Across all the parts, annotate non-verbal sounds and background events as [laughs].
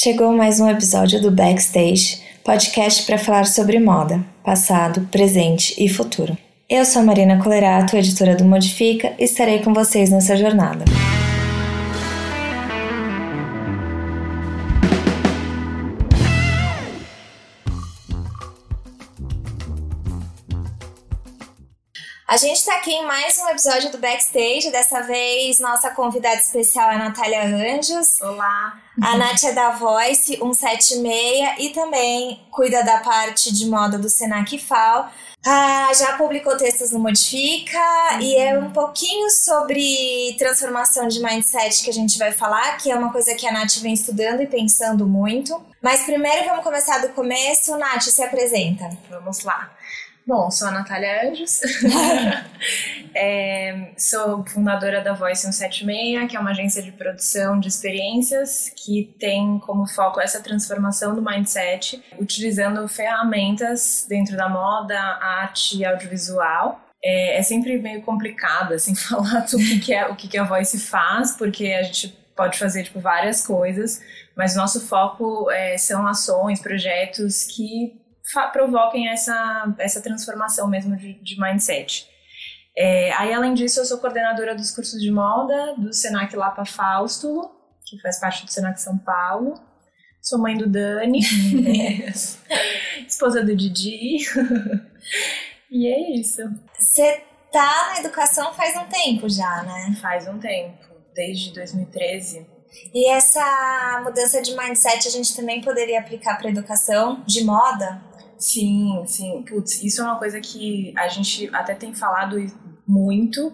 Chegou mais um episódio do Backstage, podcast para falar sobre moda, passado, presente e futuro. Eu sou a Marina Colerato, editora do Modifica, e estarei com vocês nessa jornada. A gente está aqui em mais um episódio do Backstage. Dessa vez, nossa convidada especial é a Natália Anjos. Olá. A Nath é da Voice 176 e também cuida da parte de moda do Senac FAO. Ah, já publicou textos no Modifica uhum. e é um pouquinho sobre transformação de mindset que a gente vai falar, que é uma coisa que a Nath vem estudando e pensando muito. Mas primeiro vamos começar do começo. Nath, se apresenta. Vamos lá. Bom, sou a Natália Anjos, [laughs] é, sou fundadora da Voice 176, que é uma agência de produção de experiências que tem como foco essa transformação do mindset, utilizando ferramentas dentro da moda, arte e audiovisual. É, é sempre meio complicado assim [laughs] falar do que, que é o que, que a Voice faz, porque a gente pode fazer tipo várias coisas, mas nosso foco é, são ações, projetos que provoquem essa, essa transformação mesmo de, de mindset. É, aí, além disso, eu sou coordenadora dos cursos de moda do Senac Lapa Fausto, que faz parte do Senac São Paulo. Sou mãe do Dani, [laughs] esposa do Didi. [laughs] e é isso. Você tá na educação faz um tempo já, né? Faz um tempo, desde 2013. E essa mudança de mindset a gente também poderia aplicar para educação de moda? Sim, sim. Putz, isso é uma coisa que a gente até tem falado muito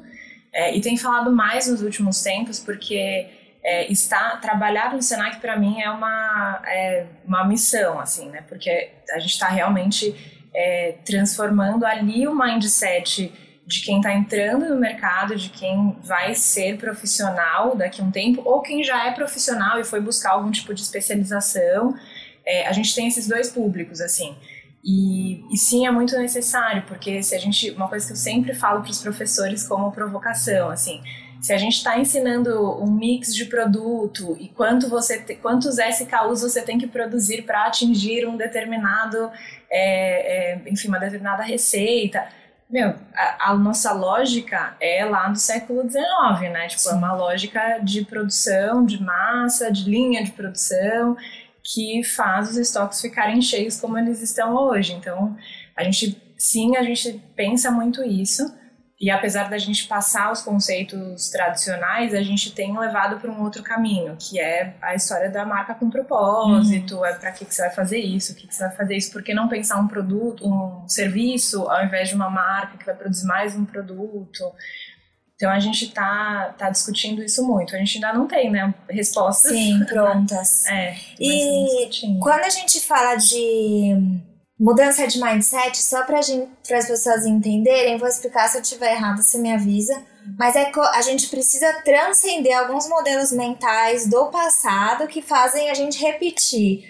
é, e tem falado mais nos últimos tempos, porque é, está trabalhar no Senac para mim é uma, é uma missão, assim, né? Porque a gente está realmente é, transformando ali o mindset de quem está entrando no mercado, de quem vai ser profissional daqui a um tempo, ou quem já é profissional e foi buscar algum tipo de especialização. É, a gente tem esses dois públicos, assim. E, e, sim, é muito necessário, porque se a gente. Uma coisa que eu sempre falo para os professores como provocação, assim, se a gente está ensinando um mix de produto e quanto você te, quantos SKUs você tem que produzir para atingir um determinado, é, é, enfim, uma determinada receita. Meu, a, a, nossa lógica é lá do século XIX, né? Tipo, sim. é uma lógica de produção, de massa, de linha de produção que faz os estoques ficarem cheios como eles estão hoje. Então, a gente, sim, a gente pensa muito isso. E apesar da gente passar os conceitos tradicionais, a gente tem levado para um outro caminho, que é a história da marca com propósito, uhum. é para que, que você vai fazer isso, o que, que você vai fazer isso, por que não pensar um produto, um serviço, ao invés de uma marca que vai produzir mais um produto. Então a gente está tá discutindo isso muito. A gente ainda não tem, né, respostas. Sim, [laughs] prontas. é. E quando a gente fala de mudança de mindset, só para as pessoas entenderem, vou explicar se eu estiver errado, você me avisa. Mas é a gente precisa transcender alguns modelos mentais do passado que fazem a gente repetir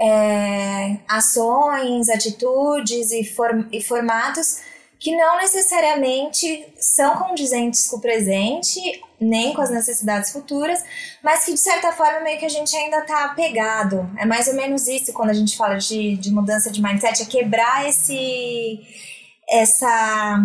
é, ações, atitudes e, form e formatos que não necessariamente são condizentes com o presente, nem com as necessidades futuras, mas que de certa forma meio que a gente ainda está apegado. É mais ou menos isso quando a gente fala de, de mudança de mindset, é quebrar esse essa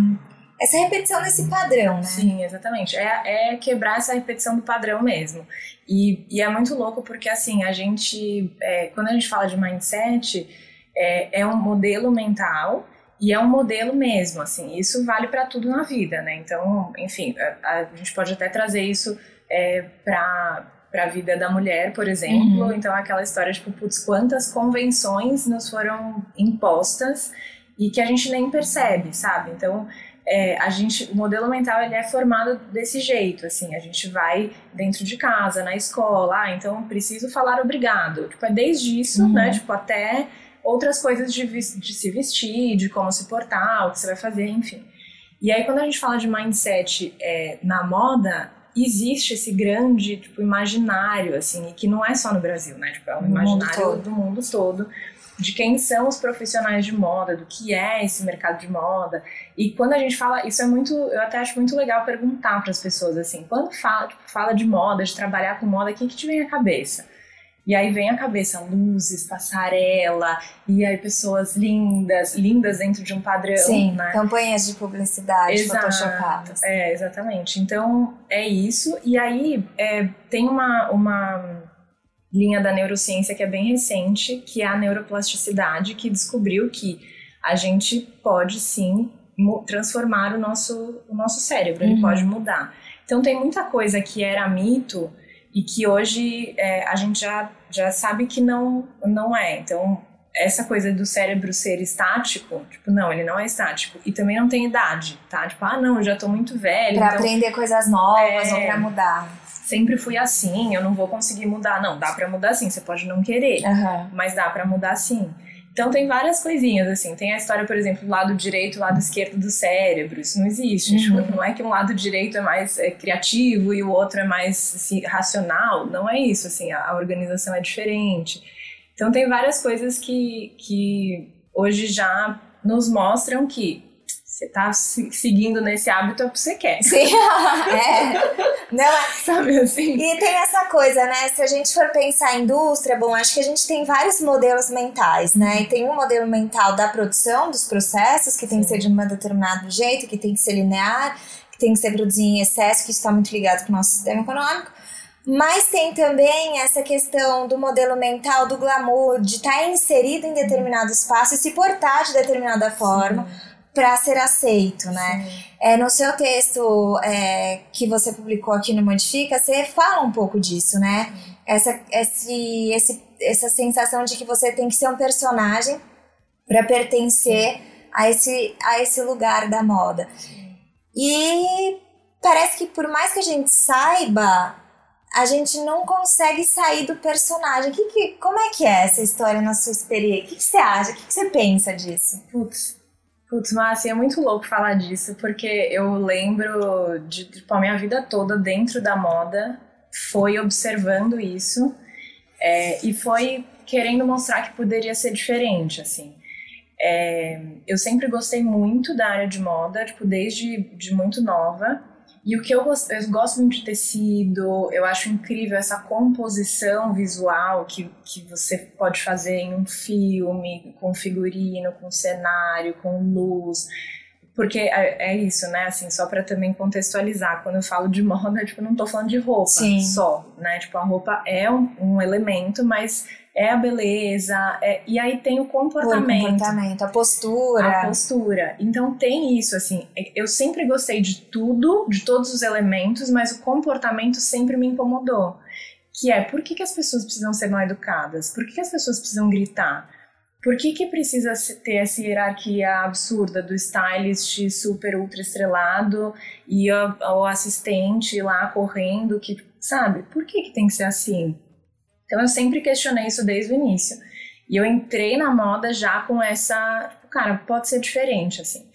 essa repetição desse padrão, né? Sim, exatamente. É, é quebrar essa repetição do padrão mesmo. E, e é muito louco porque, assim, a gente, é, quando a gente fala de mindset, é, é um modelo mental e é um modelo mesmo, assim, isso vale para tudo na vida, né? Então, enfim, a, a gente pode até trazer isso é, para a vida da mulher, por exemplo. Uhum. Então, aquela história, tipo, putz, quantas convenções nos foram impostas e que a gente nem percebe, sabe? Então, é, a gente, o modelo mental ele é formado desse jeito, assim, a gente vai dentro de casa, na escola, ah, então preciso falar obrigado. Tipo, é desde isso, né, uhum. né? Tipo, até outras coisas de, de se vestir, de como se portar, o que você vai fazer, enfim. E aí, quando a gente fala de mindset é, na moda, existe esse grande tipo, imaginário, assim, que não é só no Brasil, né? Tipo, é um no imaginário mundo do mundo todo de quem são os profissionais de moda, do que é esse mercado de moda. E quando a gente fala, isso é muito, eu até acho muito legal perguntar para as pessoas assim, quando fala, tipo, fala de moda, de trabalhar com moda, o que que te vem à cabeça? E aí vem a cabeça luzes, passarela, e aí pessoas lindas, lindas dentro de um padrão. Sim, né? campanhas de publicidade Exato. photoshopadas. É, exatamente. Então é isso. E aí é, tem uma, uma linha da neurociência que é bem recente, que é a neuroplasticidade, que descobriu que a gente pode sim transformar o nosso, o nosso cérebro, ele Uhum. pode mudar. Então tem muita coisa que era mito e que hoje é, a gente já, já sabe que não, não é. Então essa coisa do cérebro ser estático, tipo, não, ele não é estático. E também não tem idade, tá? Tipo, ah, não, eu já tô muito velho. Pra então aprender coisas novas É. ou pra mudar. sempre fui assim, eu não vou conseguir mudar. Não, dá pra mudar sim, você pode não querer Aham. mas dá pra mudar sim. Então tem várias coisinhas assim. Tem a história, por exemplo, do lado direito e lado esquerdo do cérebro. Isso não existe. Uhum. Tipo, não é que um lado direito é mais é, criativo e o outro é mais assim, racional. Não é isso. Assim, a, a organização é diferente. Então tem várias coisas que, que hoje já nos mostram que você tá se- seguindo nesse hábito é o que você quer. Sim. [laughs] é. Não, é- [laughs] Sabe assim? E tem essa coisa, né? Se a gente for pensar em indústria, bom, acho que a gente tem vários modelos mentais, né? E tem um modelo mental da produção dos processos, que tem que ser de um determinado jeito, que tem que ser linear, que tem que ser produzido em excesso, que está muito ligado com o nosso sistema econômico. Mas tem também essa questão do modelo mental, do glamour, de estar inserido em determinado espaço e se portar de determinada forma para ser aceito, né? É, no seu texto é, que você publicou aqui no Modifica, você fala um pouco disso, né? Essa, esse, esse, essa sensação de que você tem que ser um personagem para pertencer a esse, a esse lugar da moda. E parece que por mais que a gente saiba, a gente não consegue sair do personagem. Que, que, como é que é essa história na sua experiência? O que, que você acha? O que, que você pensa disso? Putz, putz, Márcia, é muito louco falar disso, porque eu lembro de, tipo, a minha vida toda dentro da moda foi observando isso é, e foi querendo mostrar que poderia ser diferente, assim. É, eu sempre gostei muito da área de moda, tipo, desde de muito nova. E o que eu gosto, eu gosto muito de tecido, eu acho incrível essa composição visual que, que você pode fazer em um filme, com figurino, com cenário, com luz. Porque é, é isso, né? Assim, só para também contextualizar, quando eu falo de moda, [laughs] tipo, não tô falando de roupa Sim. só, né? Tipo, a roupa é um, um elemento, mas é a beleza, é- e aí tem o O comportamento comportamento, a postura. a postura. Então tem isso, assim, eu sempre gostei de tudo, de todos os elementos, mas o comportamento sempre me incomodou. Que é, por que, que as pessoas precisam ser mal educadas? Por que, que as pessoas precisam gritar? Por que, que precisa ter essa hierarquia absurda do stylist super ultra estrelado e o, o assistente lá correndo, que, sabe? Por que, que tem que ser assim? Então eu sempre questionei isso desde o início. E eu entrei na moda já com essa, tipo, cara, pode ser diferente, assim.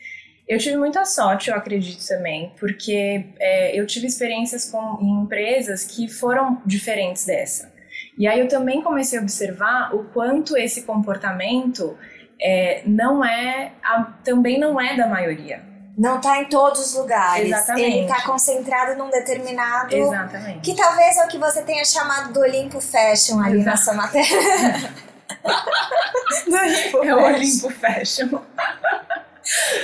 Eu tive muita sorte, eu acredito também, porque é, eu tive experiências com, em empresas que foram diferentes dessa. E aí eu também comecei a observar o quanto esse comportamento é, não é, a- também não é da maioria. Não tá em todos os lugares. Exatamente. Ele tá concentrado num determinado. Exatamente. Que talvez é o que você tenha chamado do Olimpo Fashion ali na sua matéria. [laughs] do Olimpo É o. Olimpo Fashion.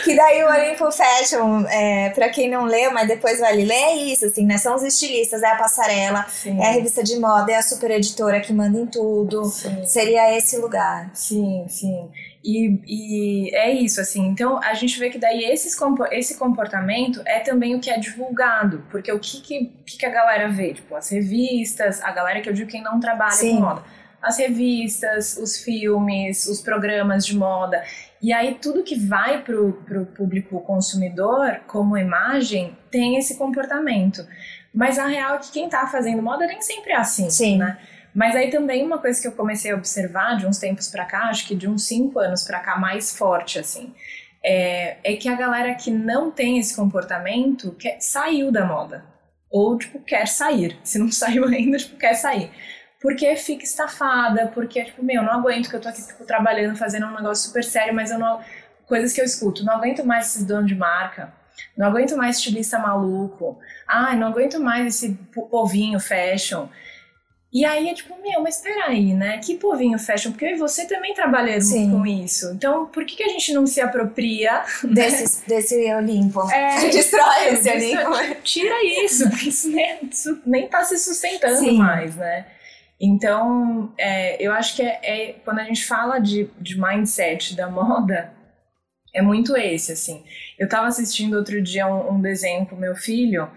Que daí o Olimpo Fashion, é, pra quem não leu, mas depois vale ler, é isso, assim, né? São os estilistas, é a passarela, Sim. é a revista de moda, é a super editora que manda em tudo. Sim. Seria esse lugar. Sim, sim. E, e é isso, assim. Então, a gente vê que daí esses, esse comportamento é também o que é divulgado. Porque o que, que, que a galera vê? Tipo, as revistas, a galera que eu digo quem não trabalha Sim. com moda. As revistas, os filmes, os programas de moda. E aí, tudo que vai pro, pro público consumidor, como imagem, tem esse comportamento. Mas a real é que quem tá fazendo moda nem sempre é assim, Sim. né? Mas aí também uma coisa que eu comecei a observar de uns tempos pra cá, acho que de uns cinco anos pra cá, mais forte, assim, é, é que a galera que não tem esse comportamento quer, saiu da moda. Ou, tipo, quer sair. [laughs] Se não saiu ainda, tipo, quer sair. Porque fica estafada, porque, tipo, meu, não aguento que eu tô aqui, tipo, trabalhando, fazendo um negócio super sério, mas eu não... Coisas que eu escuto. Não aguento mais esses donos de marca. Não aguento mais estilista maluco. Ai, não aguento mais esse po- povinho fashion. E aí é tipo, meu, mas peraí, né? Que povinho fashion? Porque eu e você também trabalhamos Sim. com isso. Então, por que, que a gente não se apropria Desse, desse Olimpo. É, [laughs] Destrói esse Olimpo. Tira isso, porque isso nem, isso nem tá se sustentando Sim. mais, né? Então, é, eu acho que é, é- quando a gente fala de, de mindset da moda, é muito esse, assim. Eu tava assistindo outro dia um, um desenho com meu filho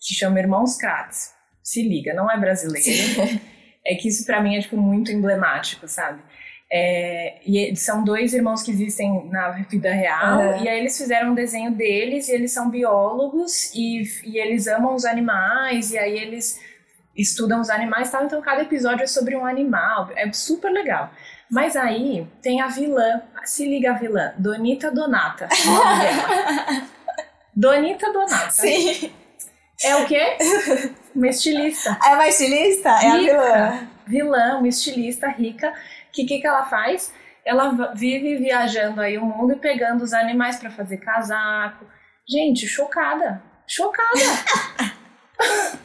que chama Irmãos Kratz. Se liga, não é brasileiro. É que isso pra mim é tipo muito emblemático, sabe? É, e eles são dois irmãos que existem na vida real, Aham. e aí eles fizeram um desenho deles, e eles são biólogos, e, e eles amam os animais, e aí eles estudam os animais tal, então cada episódio é sobre um animal, é super legal. Mas aí tem a vilã, se liga a vilã, Donita Donata. [laughs] Donita Donata. Sim. É o quê? [laughs] Uma estilista. É uma estilista? É a Rica. vilã. vilã, uma estilista rica, que o que, que ela faz? Ela vive viajando aí o mundo e pegando os animais para fazer casaco. Gente, chocada. Chocada. [laughs]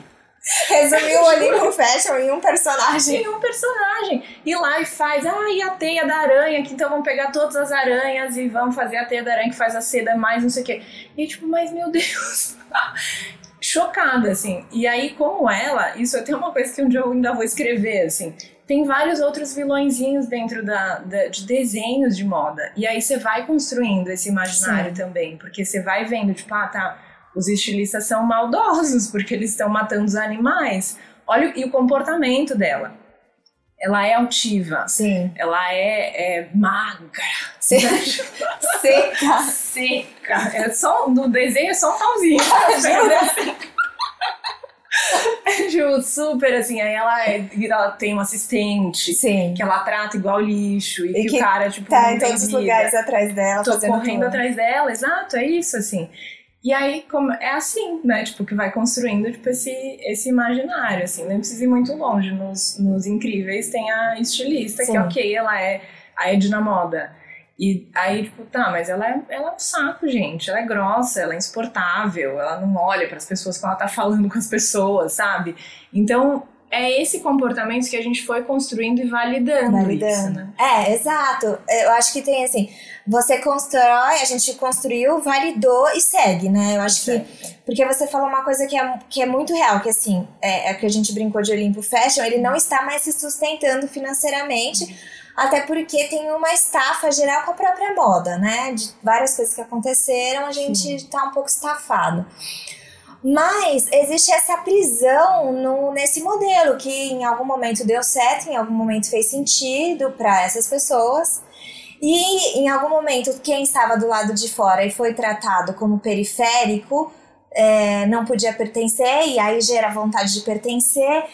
Resumiu o Olimpo Fashion em um personagem. Tem um personagem. E lá e faz, ah, e a teia da aranha, que então vamos pegar todas as aranhas e vamos fazer a teia da aranha que faz a seda mais não sei o quê. E tipo, mas meu Deus. [laughs] Chocada, assim. E aí, como ela, isso é até uma coisa que um dia eu ainda vou escrever, assim. Tem vários outros vilõezinhos dentro da, da- de desenhos de moda. E aí você vai construindo esse imaginário também. Porque você vai vendo, tipo, ah, tá, os estilistas são maldosos porque eles estão matando os animais. Olha, o- e o comportamento dela. Ela é altiva. Sim. Ela é, é magra. Sim. [laughs] Seca. Seca. É só, no desenho é só um pauzinho. [laughs] Ju, [laughs] super assim. Aí ela, é, ela tem um assistente Sim. que ela trata igual lixo. E, E que, que o cara, tipo, Tá em todos os lugares atrás dela, Tô correndo tudo. atrás dela, exato, é isso, assim. E aí, como, é assim, né? Tipo, que vai construindo, tipo, esse, esse imaginário, assim. Nem precisa ir muito longe. Nos, nos Incríveis tem a estilista, que Sim. ok, ela é a Edna Moda. E aí, tipo, tá, mas ela é, ela é um saco, gente. Ela é grossa, ela é insuportável, ela não olha para as pessoas quando ela tá falando com as pessoas, sabe? Então, é esse comportamento que a gente foi construindo e validando, Validando. isso, né? É, exato. Eu acho que tem assim, você constrói, a gente construiu, validou e segue, né? Eu acho que. Porque você falou uma coisa que é, que é muito real, que assim, é, é que a gente brincou de Olimpo Fashion, ele não está mais se sustentando financeiramente, até porque tem uma estafa geral com a própria moda, né? De várias coisas que aconteceram, a gente está um pouco estafado. Mas existe essa prisão no, nesse modelo que em algum momento deu certo, em algum momento fez sentido para essas pessoas. E em algum momento, quem estava do lado de fora e foi tratado como periférico é, não podia pertencer, e aí gera vontade de pertencer.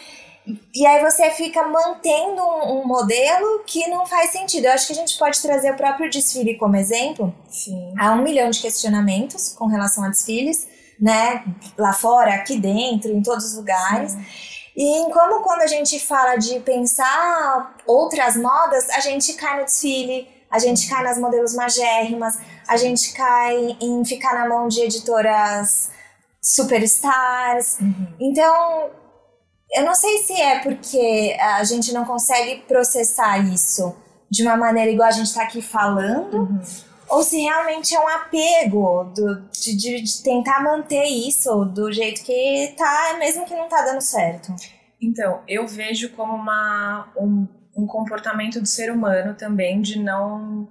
E aí você fica mantendo um, um modelo que não faz sentido. Eu acho que a gente pode trazer o próprio desfile como exemplo. Sim. Há um milhão de questionamentos com relação a desfiles, né? Lá fora, aqui dentro, em todos os lugares. E em como quando a gente fala de pensar outras modas, a gente cai no desfile, a gente cai nas modelos magérrimas, a gente cai em ficar na mão de editoras superstars. Uhum. Então, eu não sei se é porque a gente não consegue processar isso de uma maneira igual a gente está aqui falando, Uhum. ou se realmente é um apego do, de, de- de tentar manter isso do jeito que tá, mesmo que não tá dando certo. Então, eu vejo como uma, um, um comportamento do ser humano também de não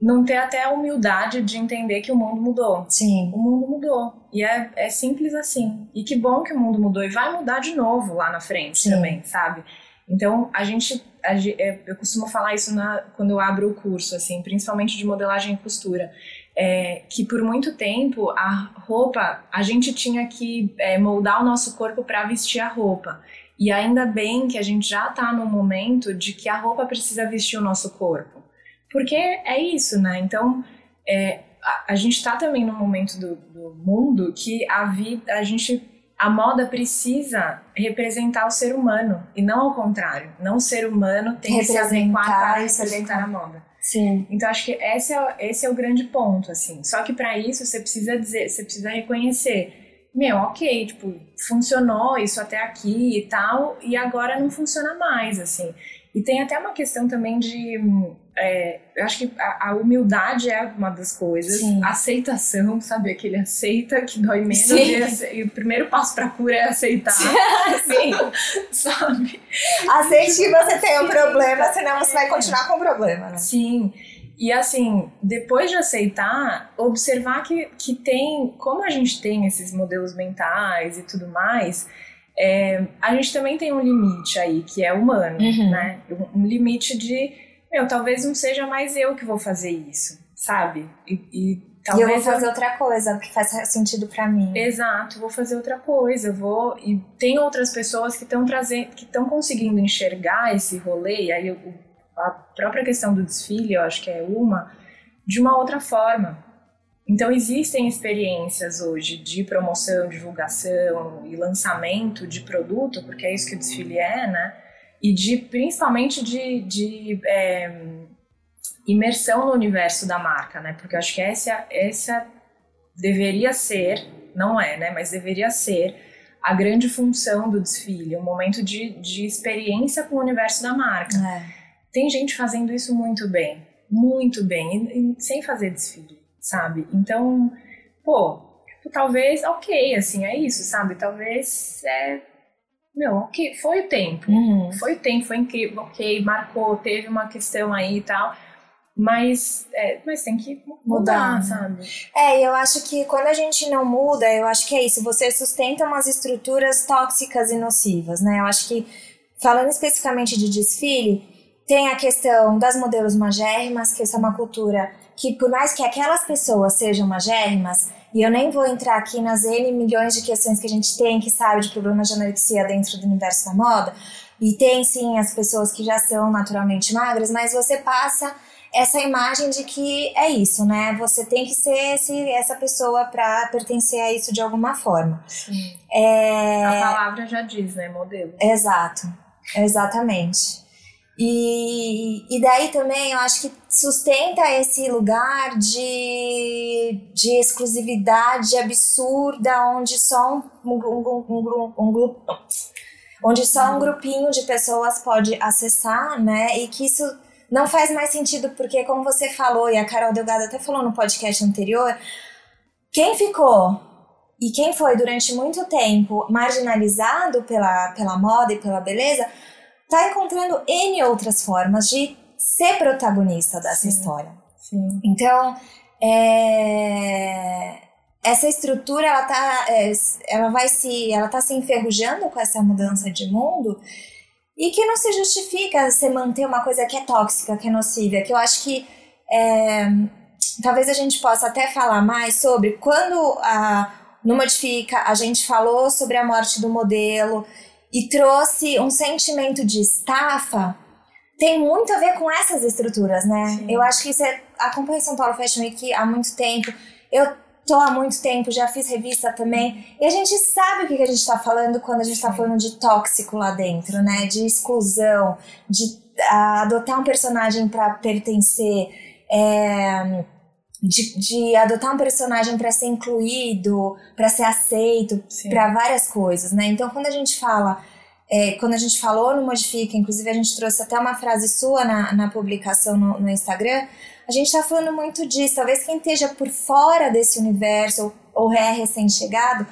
não ter até a humildade de entender que o mundo mudou. Sim. O mundo mudou. E é, é simples assim. E que bom que o mundo mudou. E vai mudar de novo lá na frente Sim. também, sabe? Então, a gente. a é, eu costumo falar isso na, quando eu abro o curso, assim, principalmente de modelagem e costura. É, que por muito tempo a roupa, a gente tinha que é, moldar o nosso corpo para vestir a roupa. E ainda bem que a gente já tá no momento de que a roupa precisa vestir o nosso corpo. Porque é isso, né? Então, é, a, a gente tá também num momento do, do mundo que a vida, a gente, a moda precisa representar o ser humano e não ao contrário. Não o ser humano tem que se adequar para se representar a moda. Sim. Então acho que esse é, esse é o grande ponto, assim. Só que para isso você precisa dizer, você precisa reconhecer meu, ok, tipo, funcionou isso até aqui e tal, e agora não funciona mais, assim. E tem até uma questão também de. É, eu acho que a, a, humildade é uma das coisas. Sim. A aceitação, sabe? Aquele aceita que dói menos. E, e, o primeiro passo pra cura é aceitar. [laughs] Sim. [laughs] sabe? Aceite que você tem um problema, senão você vai continuar com o problema, né? Sim. E assim, depois de aceitar, observar que, que tem, como a gente tem esses modelos mentais e tudo mais, é, a gente também tem um limite aí, que é humano, uhum. né? Um limite de, meu, talvez não seja mais eu que vou fazer isso, sabe? E, e talvez. E eu vou fazer eu... outra coisa, que faz sentido para mim. Exato, vou fazer outra coisa, vou. E tem outras pessoas que estão trazendo, que estão conseguindo enxergar esse rolê, e aí o, a própria questão do desfile, eu acho que é uma, de uma outra forma. Então, existem experiências hoje de promoção, divulgação e lançamento de produto, porque é isso que o desfile é, né? E de, principalmente de, de é, imersão no universo da marca, né? Porque eu acho que essa, essa deveria ser, não é, né? Mas deveria ser a grande função do desfile, um momento de, de experiência com o universo da marca. É. Tem gente fazendo isso muito bem, muito bem, e, e sem fazer desfile sabe? Então, pô, tipo, talvez, ok, assim, é isso, sabe? Talvez é. Meu, ok, foi o tempo. Uhum. Foi o tempo, foi incrível, ok, marcou, teve uma questão aí e tal. Mas, é, mas tem que mudar, mudar, sabe? É, eu acho que quando a gente não muda, eu acho que é isso. Você sustenta umas estruturas tóxicas e nocivas, né? Eu acho que, falando especificamente de desfile, tem a questão das modelos magérrimas, que essa é uma cultura que por mais que aquelas pessoas sejam magérrimas, e eu nem vou entrar aqui nas N milhões de questões que a gente tem que sabe de problemas de anorexia dentro do universo da moda, e tem sim as pessoas que já são naturalmente magras, mas você passa essa imagem de que é isso, né? Você tem que ser esse, essa pessoa para pertencer a isso de alguma forma. Sim. É... A palavra já diz, né? Modelo. Exato, exatamente. E, e daí também eu acho que sustenta esse lugar de, de exclusividade absurda, onde só um, um, um, um, grupo. Onde só um grupinho de pessoas pode acessar, né? E que isso não faz mais sentido, porque, como você falou, e a Carol Delgado até falou no podcast anterior, quem ficou e quem foi durante muito tempo marginalizado pela, pela moda e pela beleza tá encontrando N outras formas de ser protagonista dessa sim, história. Sim. Então, é, essa estrutura ela tá, é, ela vai se, ela tá se enferrujando com essa mudança de mundo e que não se justifica você manter uma coisa que é tóxica, que é nociva, que eu acho que é, talvez a gente possa até falar mais sobre quando a, no Modifica a gente falou sobre a morte do modelo e trouxe um sentimento de estafa, tem muito a ver com essas estruturas, né? Sim. Eu acho que você acompanha São Paulo Fashion Week há muito tempo. Eu tô há muito tempo, já fiz revista também. E a gente sabe o que a gente tá falando quando a gente tá falando de tóxico lá dentro, né? De exclusão, de uh, adotar um personagem para pertencer. É, de, de, adotar um personagem para ser incluído, para ser aceito, para várias coisas, né? Então, quando a gente fala, é, quando a gente falou no Modifica, inclusive a gente trouxe até uma frase sua na, na publicação no, no Instagram, a gente está falando muito disso. Talvez quem esteja por fora desse universo ou, ou é recém-chegado,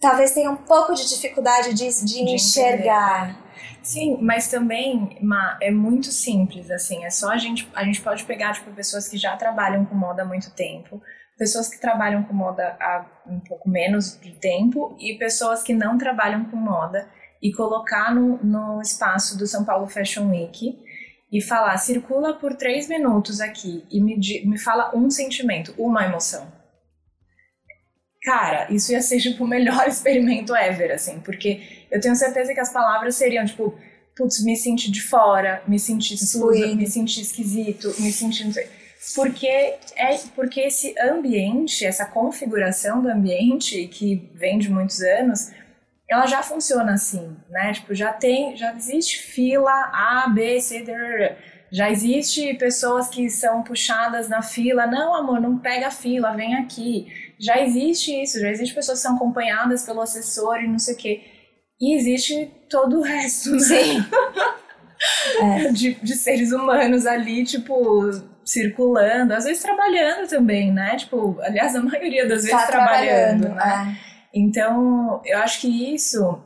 talvez tenha um pouco de dificuldade de, de, de enxergar. Entender? Sim, mas também, Ma, é muito simples, assim, é só a gente, a gente pode pegar, tipo, pessoas que já trabalham com moda há muito tempo, pessoas que trabalham com moda há um pouco menos de tempo e pessoas que não trabalham com moda e colocar no, no espaço do São Paulo Fashion Week e falar, circula por três minutos aqui e me, me fala um sentimento, uma emoção. Cara, isso ia ser, tipo, o melhor [laughs] experimento ever, assim, porque eu tenho certeza que as palavras seriam tipo, putz, me senti de fora, me senti suja, me senti esquisito, me senti. Não sei. Porque, é, porque esse ambiente, essa configuração do ambiente, que vem de muitos anos, ela já funciona assim, né? Tipo, já tem, já existe fila A, B, C, D, já existe pessoas que são puxadas na fila. Não, amor, não pega a fila, vem aqui. Já existe isso, já existe pessoas que são acompanhadas pelo assessor e não sei o quê. E existe todo o resto, né? Sim. [laughs] é. de, de seres humanos ali, tipo, circulando, às vezes trabalhando também, né? Tipo, aliás, a maioria das vezes tá trabalhando, trabalhando, né? É. Então, eu acho que isso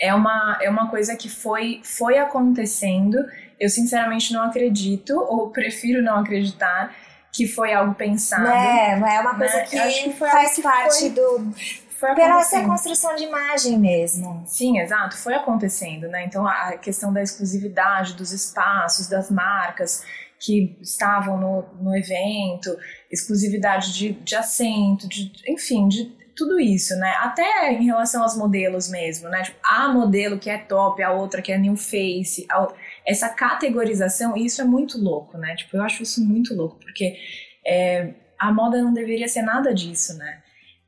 é uma, é uma coisa que foi, foi acontecendo. Eu, sinceramente, não acredito, ou prefiro não acreditar, que foi algo pensado. É, é uma coisa né? que, que faz que parte foi, do. Foi pela essa construção de imagem mesmo. Sim, exato, foi acontecendo, né? Então a questão da exclusividade dos espaços, das marcas que estavam no, no evento, exclusividade de, de assento, de, enfim, de tudo isso, né? Até em relação aos modelos mesmo, né? Tipo, a modelo que é top, a outra que é new face, a, essa categorização, isso é muito louco, né? Tipo, eu acho isso muito louco, porque é, a moda não deveria ser nada disso, né?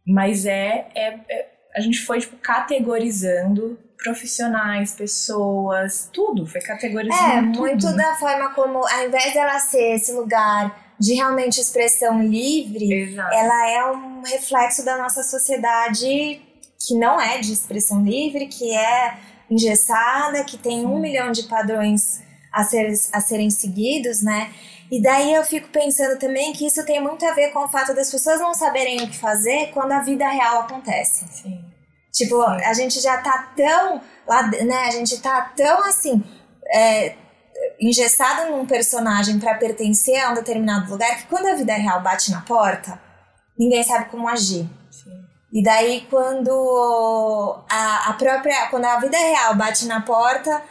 Mas é, é, é a gente foi tipo categorizando profissionais, pessoas, tudo foi categorizando. É, muito né? da forma como, ao invés dela ser esse lugar de realmente expressão livre, Exato. ela é um reflexo da nossa sociedade que não é de expressão livre, que é engessada, que tem Sim. um milhão de padrões a, ser, a serem seguidos, né? E daí eu fico pensando também que isso tem muito a ver com o fato das pessoas não saberem o que fazer quando a vida real acontece. Sim. Tipo, Sim. a gente já tá tão lá, né? A gente tá tão assim. É, engessado num personagem para pertencer a um determinado lugar que quando a vida real bate na porta, ninguém sabe como agir. Sim. E daí quando a, a própria, quando a vida real bate na porta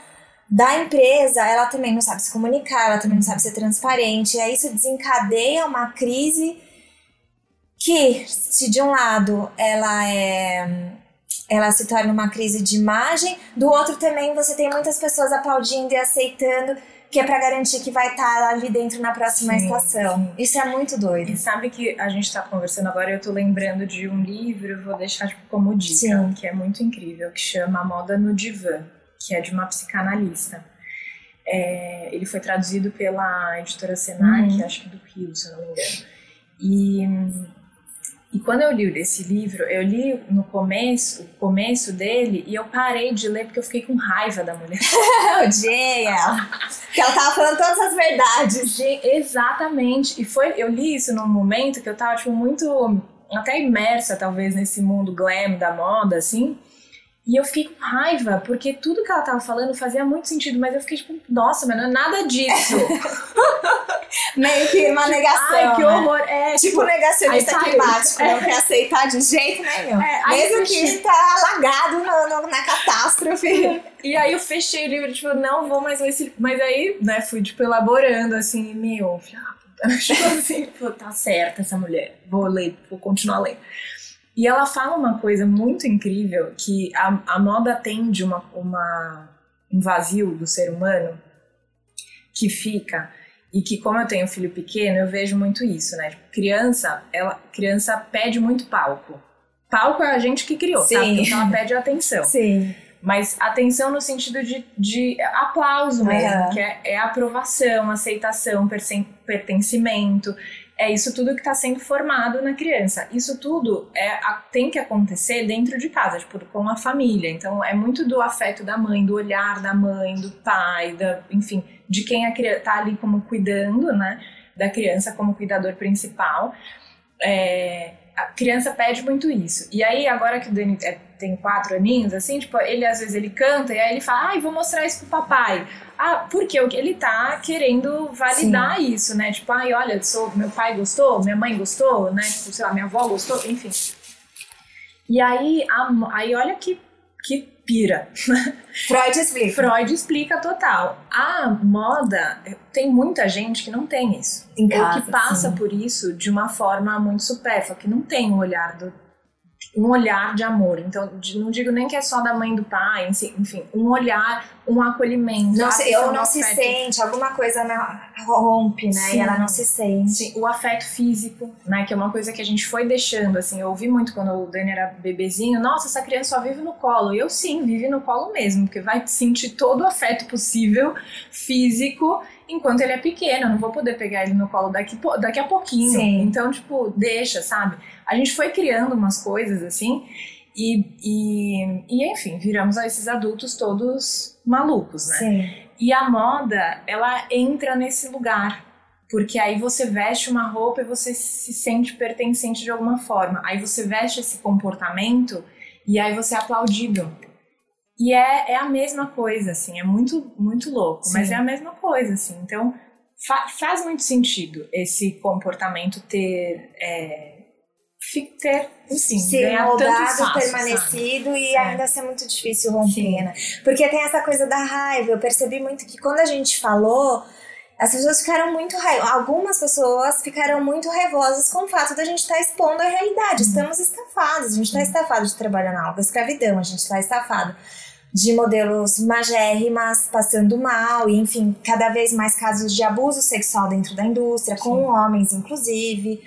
da empresa, ela também não sabe se comunicar, ela também não sabe ser transparente, e aí isso desencadeia uma crise que, se de um lado ela é ela se torna uma crise de imagem, do outro também você tem muitas pessoas aplaudindo e aceitando que é para garantir que vai estar tá ali dentro na próxima sim, estação. Sim. Isso é muito doido. E sabe que a gente está conversando agora, eu tô lembrando de um livro, vou deixar tipo, como dica, sim. que é muito incrível, que chama A Moda no Divã, que é de uma psicanalista. É, ele foi traduzido pela editora Senac, uhum. acho que do Rio, se eu não me engano. E e quando eu li esse livro, eu li no começo, o começo dele, e eu parei de ler porque eu fiquei com raiva da mulher. [laughs] Odiei ela. Porque ela tava falando todas as verdades. Exatamente. E foi, eu li isso num momento que eu tava, tipo, muito até imersa, talvez, nesse mundo glam da moda, assim. E eu fiquei com raiva, porque tudo que ela tava falando fazia muito sentido, mas eu fiquei tipo, nossa, mas não é nada disso. [laughs] Meio que uma negação. Ai, que né? horror. É, tipo, tipo negacionista aí, climático, é. não quer aceitar de jeito nenhum. É, Mesmo que tá alagado no, na catástrofe. [laughs] E aí eu fechei o livro, tipo, não vou mais ler esse Mas aí, né, fui, tipo, elaborando, assim, meu, filha, [laughs] tipo assim, tá certa essa mulher, vou ler, vou continuar lendo. E ela fala uma coisa muito incrível, que a, a moda atende uma, uma, um vazio do ser humano que fica e que como eu tenho filho pequeno eu vejo muito isso né tipo, criança ela criança pede muito palco palco é a gente que criou Sim. sabe então ela pede atenção [laughs] Sim. mas atenção no sentido de, de aplauso mesmo uhum. que é, é aprovação aceitação pertencimento é isso tudo que está sendo formado na criança. Isso tudo é, tem que acontecer dentro de casa, tipo, com a família. Então, é muito do afeto da mãe, do olhar da mãe, do pai, da, enfim, de quem a criança tá ali como cuidando, né, da criança como cuidador principal. É, a criança pede muito isso. E aí, agora que o Dani é, tem quatro aninhos, assim, tipo, ele às vezes ele canta e aí ele fala, ai, vou mostrar isso pro papai. Ah, porque ele tá querendo validar Sim. isso, né? Tipo, ai, olha, sou, meu pai gostou, minha mãe gostou, né? Tipo, sei lá, minha avó gostou, enfim. E aí, a, aí olha que, que pira. [laughs] Freud explica. Freud explica total. A moda, tem muita gente que não tem isso. Em casa, Ou que passa sim. por isso de uma forma muito supérflua, que não tem o olhar do um olhar de amor. Então, não digo nem que é só da mãe do pai, enfim, um olhar, um acolhimento. Não se, ou não se sente, alguma coisa rompe, né? Sim. E ela não se sente. Sim, o afeto físico, né? Que é uma coisa que a gente foi deixando, assim. Eu ouvi muito quando o Dani era bebezinho, nossa, essa criança só vive no colo. E eu sim, vive no colo mesmo, porque vai sentir todo o afeto possível, físico, enquanto ele é pequeno. Eu não vou poder pegar ele no colo daqui, daqui a pouquinho. Sim. Então, tipo, deixa, sabe? A gente foi criando umas coisas assim. E, e, e, enfim, viramos a esses adultos todos malucos, né? Sim. E a moda, ela entra nesse lugar. Porque aí você veste uma roupa e você se sente pertencente de alguma forma. Aí você veste esse comportamento e aí você é aplaudido. E é, é a mesma coisa, assim, é muito, muito louco, Sim. mas é a mesma coisa, assim. Então, fa faz muito sentido esse comportamento ter. É, ter, enfim, ser moldado, permanecido sabe? e é. ainda ser muito difícil romper, né? Porque tem essa coisa da raiva. Eu percebi muito que quando a gente falou, as pessoas ficaram muito raivosas. Algumas pessoas ficaram muito raivosas com o fato da gente estar tá expondo a realidade. Uhum. Estamos estafados, a gente está estafado de trabalhar na alta escravidão, a gente está estafado de modelos magérrimas passando mal, e enfim, cada vez mais casos de abuso sexual dentro da indústria, Sim. com homens, inclusive.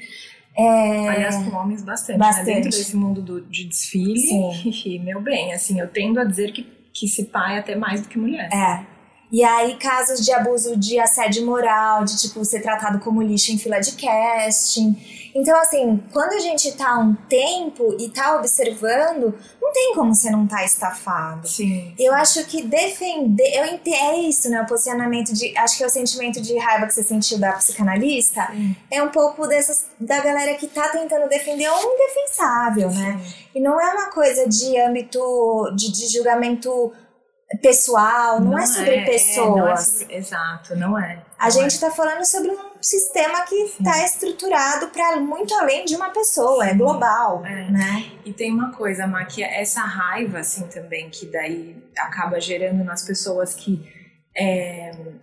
É... Aliás, com homens bastante, bastante. Né? dentro desse mundo do, de desfile. Sim. [laughs] E, meu bem, assim, eu tendo a dizer que, que se pai é até mais do que mulher. É, e aí, casos de abuso de assédio moral, de tipo ser tratado como lixo em fila de casting. Então, assim, quando a gente tá um tempo e tá observando, não tem como você não tá estafado. Sim. Eu acho que defender. Eu entendo, é isso, né? O posicionamento de. Acho que é o sentimento de raiva que você sentiu da psicanalista. Sim. É um pouco dessas, da galera que tá tentando defender o indefensável, né? E não é uma coisa de âmbito de, de julgamento pessoal, não, é não é sobre é, pessoas. É, não é exato, não é. A gente está é. falando sobre um sistema que está estruturado para muito além de uma pessoa, é Sim. é global, né? E tem uma coisa, Ma, que essa raiva, assim, também, que daí acaba gerando nas pessoas que,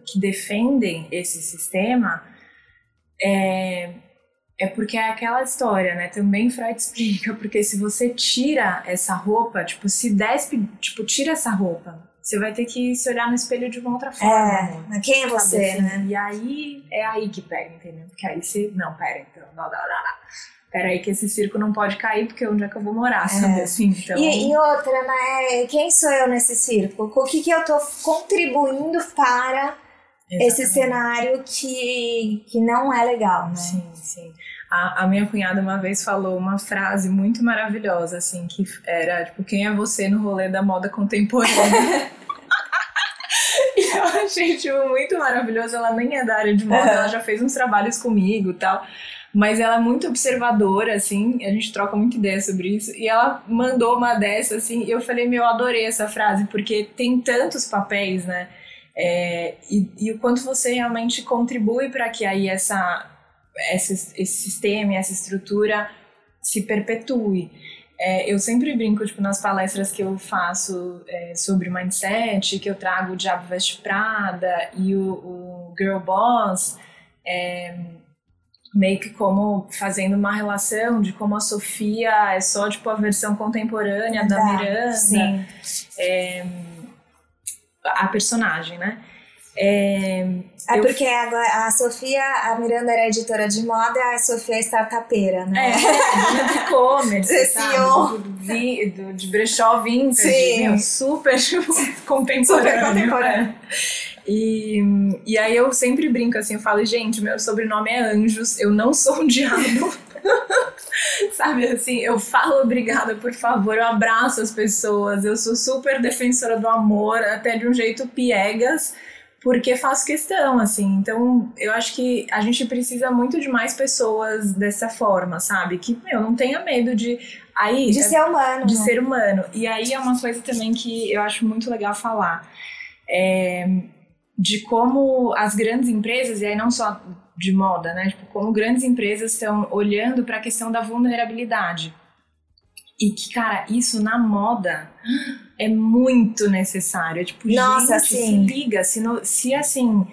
que defendem esse sistema, é, é porque é aquela história, né? Também Freud [laughs] explica, porque se você tira essa roupa, tipo, se despe, tipo, tira essa roupa, você vai ter que se olhar no espelho de uma outra forma. É, quem é você, assim? né? E aí é aí que pega, entendeu? Porque aí você. Não, pera, então. Não, não, não, não. Pera aí que esse circo não pode cair, porque onde é que eu vou morar, sabe? É. Assim, então... e, e outra, né? Quem sou eu nesse circo? O que, que eu tô contribuindo para Exatamente. esse cenário que, que não é legal, né? Sim, sim. A, a, minha cunhada uma vez falou uma frase muito maravilhosa, assim, que era, tipo, quem é você no rolê da moda contemporânea? [laughs] [laughs] e eu achei, tipo, muito maravilhoso. Ela nem é da área de moda, uhum. ela já fez uns trabalhos comigo e tal. Mas ela é muito observadora, assim, a gente troca muita ideia sobre isso. E ela mandou uma dessa, assim, e eu falei, meu, eu adorei essa frase, porque tem tantos papéis, né? É, e, e, o quanto você realmente contribui para que aí essa esse, esse sistema, essa estrutura se perpetue. É, eu sempre brinco, tipo, nas palestras que eu faço é, sobre mindset, que eu trago o Diabo Veste Prada e o, o Girl Boss, é, meio que como fazendo uma relação de como a Sofia é só, tipo, a versão contemporânea da, da Miranda. Sim. É, a personagem, né? É, é eu... porque agora a Sofia, a Miranda era editora de moda, a Sofia é startupeira, né? É, [laughs] do e-commerce, sabe? Do, do, de brechó vintage, Sim. Meu, super [laughs] contemporâneo. Super contemporâneo. E, e aí eu sempre brinco assim, eu falo, gente, meu sobrenome é Anjos, eu não sou um [laughs] diabo. Sabe assim, eu falo obrigada, por favor, eu abraço as pessoas, eu sou super defensora do amor, até de um jeito piegas porque faço questão, assim. Então, eu acho que a gente precisa muito de mais pessoas dessa forma, sabe? Que, meu, não tenha medo de. Aí, de ser humano. De né? ser humano. E aí é uma coisa também que eu acho muito legal falar. É, de como as grandes empresas, e aí não só de moda, né? Tipo, como grandes empresas estão olhando para a questão da vulnerabilidade. E que, cara, isso na moda é muito necessário. É tipo, Nossa, gente, se liga, se, no, se assim.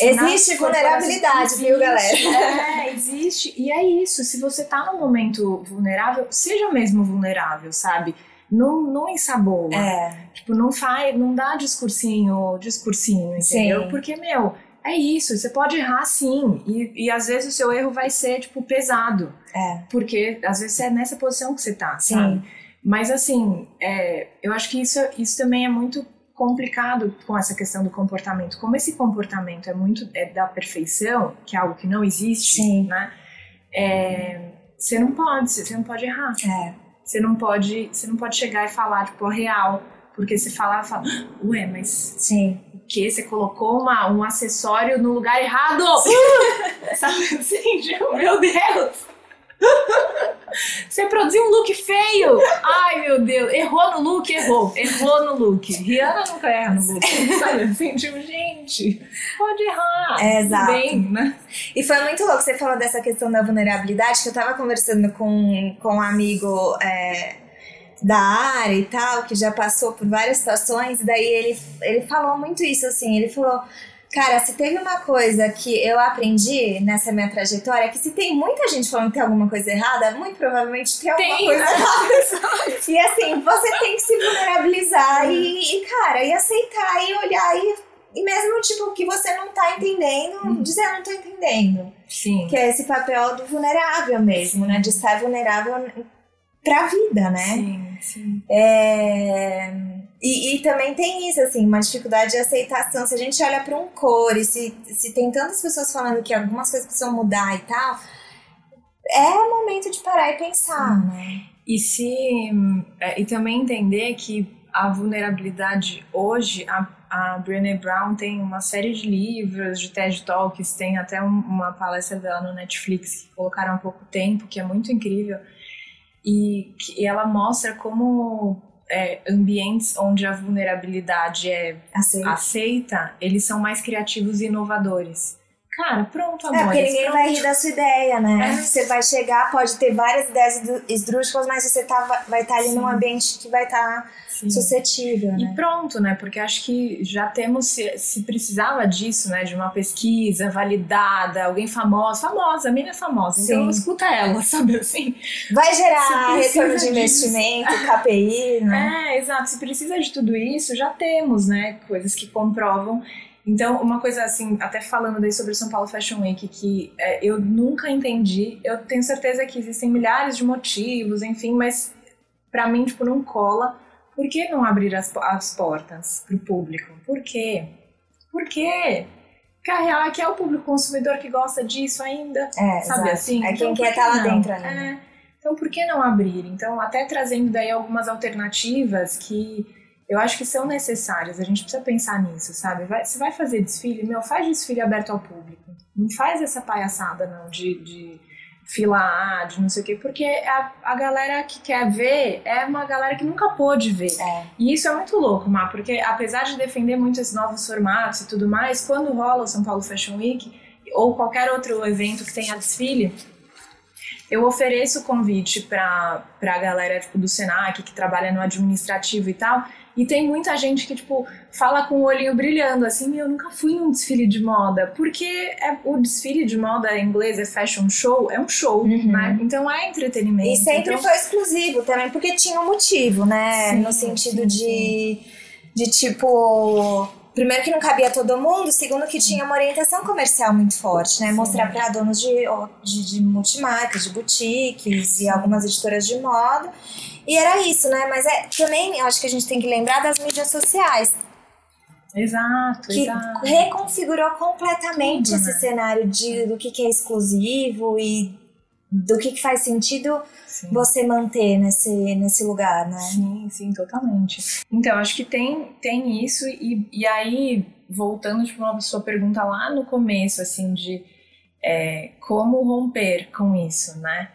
Existe vulnerabilidade, viu, galera? É, existe. E é isso. Se você tá num momento vulnerável, seja mesmo vulnerável, sabe? Não, não ensaboa. É. Tipo, não faz, não dá discursinho, discursinho, entendeu? Sim. Porque, meu, é isso. Você pode errar sim. E, e às vezes o seu erro vai ser, tipo, pesado. É. Porque às vezes é nessa posição que você tá, Sim. sabe? Mas assim, é, eu acho que isso, isso também é muito complicado com essa questão do comportamento. Como esse comportamento é muito é da perfeição, que é algo que não existe, Sim. né? É, você não pode, você não pode errar. É. Você não pode, você não pode chegar e falar tipo real, porque você falar, fala, ué, mas Sim. o que você colocou uma, um acessório no lugar errado? [laughs] Sabe assim, tipo, meu Deus. [laughs] Você produziu um look feio! Ai, meu Deus! Errou no look? Errou. Errou no look. Rihanna nunca erra no look. Sabe [laughs] assim, tipo, gente, pode errar. É, exato. Bem, né? E foi muito louco, você falou dessa questão da vulnerabilidade, que eu tava conversando com, com um amigo é, da área e tal, que já passou por várias situações, e daí ele, ele falou muito isso, assim, ele falou, cara, se teve uma coisa que eu aprendi nessa minha trajetória, é que se tem muita gente falando que tem alguma coisa errada, muito provavelmente tem alguma Tem, coisa errada. [laughs] E assim, você tem que se vulnerabilizar e, e, cara, e aceitar e olhar e... E mesmo, tipo, que você não tá entendendo, dizer, eu não tô entendendo. Sim. Que é esse papel do vulnerável mesmo, né? De estar vulnerável pra vida, né? Sim, sim. É... E, e também tem isso, assim, uma dificuldade de aceitação. Se a gente olha pra um cor e se, se tem tantas pessoas falando que algumas coisas precisam mudar e tal, é o momento de parar e pensar, né? E se é, e também entender que a vulnerabilidade hoje, a, a Brené Brown tem uma série de livros, de TED Talks, tem até um- uma palestra dela no Netflix que colocaram há pouco tempo, que é muito incrível, e que e ela mostra como é, ambientes onde a vulnerabilidade é Aceita. aceita, eles são mais criativos e inovadores. Cara, pronto, É, amor. porque ninguém vai rir da sua ideia, né? É. Você vai chegar, pode ter várias ideias esdrúxulas, mas você tá, vai estar ali Sim. num ambiente que vai estar suscetível, né? E pronto, né? Porque acho que já temos, se, se precisava disso, né? De uma pesquisa validada, alguém famosa, famosa, a mina é famosa, então Sim. escuta ela, [laughs] sabe assim? Vai gerar retorno de investimento, KPI, né? É, exato. Se precisa de tudo isso, já temos, né? Coisas que comprovam. Então, uma coisa assim, até falando daí sobre o São Paulo Fashion Week, que é, eu nunca entendi, eu tenho certeza que existem milhares de motivos, enfim, mas pra mim, tipo, não cola. Por que não abrir as, as portas pro público? Por quê? Por quê? Porque a real é que é o público consumidor que gosta disso ainda, É, sabe exato. assim? É Então, quem quer que estar lá não? dentro ainda. É. Então, por que não abrir? Então, até trazendo daí algumas alternativas que eu acho que são necessárias. A gente precisa pensar nisso, sabe? Vai, se vai fazer desfile, meu, faz desfile aberto ao público. Não faz essa palhaçada, não, de, de fila A, de não sei o quê, porque a, a galera que quer ver é uma galera que nunca pôde ver. É. E isso é muito louco, Má, porque apesar de defender muito esses novos formatos e tudo mais, quando rola o São Paulo Fashion Week ou qualquer outro evento que tenha desfile, eu ofereço o convite pra, pra galera tipo, do Senac, que trabalha no administrativo e tal, e tem muita gente que, tipo, fala com o olhinho brilhando, assim, eu nunca fui num desfile de moda, porque é, o desfile de moda em inglês é fashion show, é um show, Uhum. né? Então é entretenimento. E sempre então, foi exclusivo também, porque tinha um motivo, né? Sim, no sentido sim, de, de tipo. Primeiro que não cabia todo mundo, segundo que tinha uma orientação comercial muito forte, né? Sim. Mostrar para donos de, de, de multimarcas, de boutiques e algumas editoras de moda. E era isso, né? Mas é, também acho que a gente tem que lembrar das mídias sociais, Exato, que exato. reconfigurou completamente Tudo, esse né? cenário de, do que, que é exclusivo e do que, que faz sentido Sim. você manter nesse, nesse lugar, né? Sim, sim, totalmente. Então, acho que tem, tem isso, e, e aí, voltando para uma sua pergunta lá no começo, assim, de é, como romper com isso, né?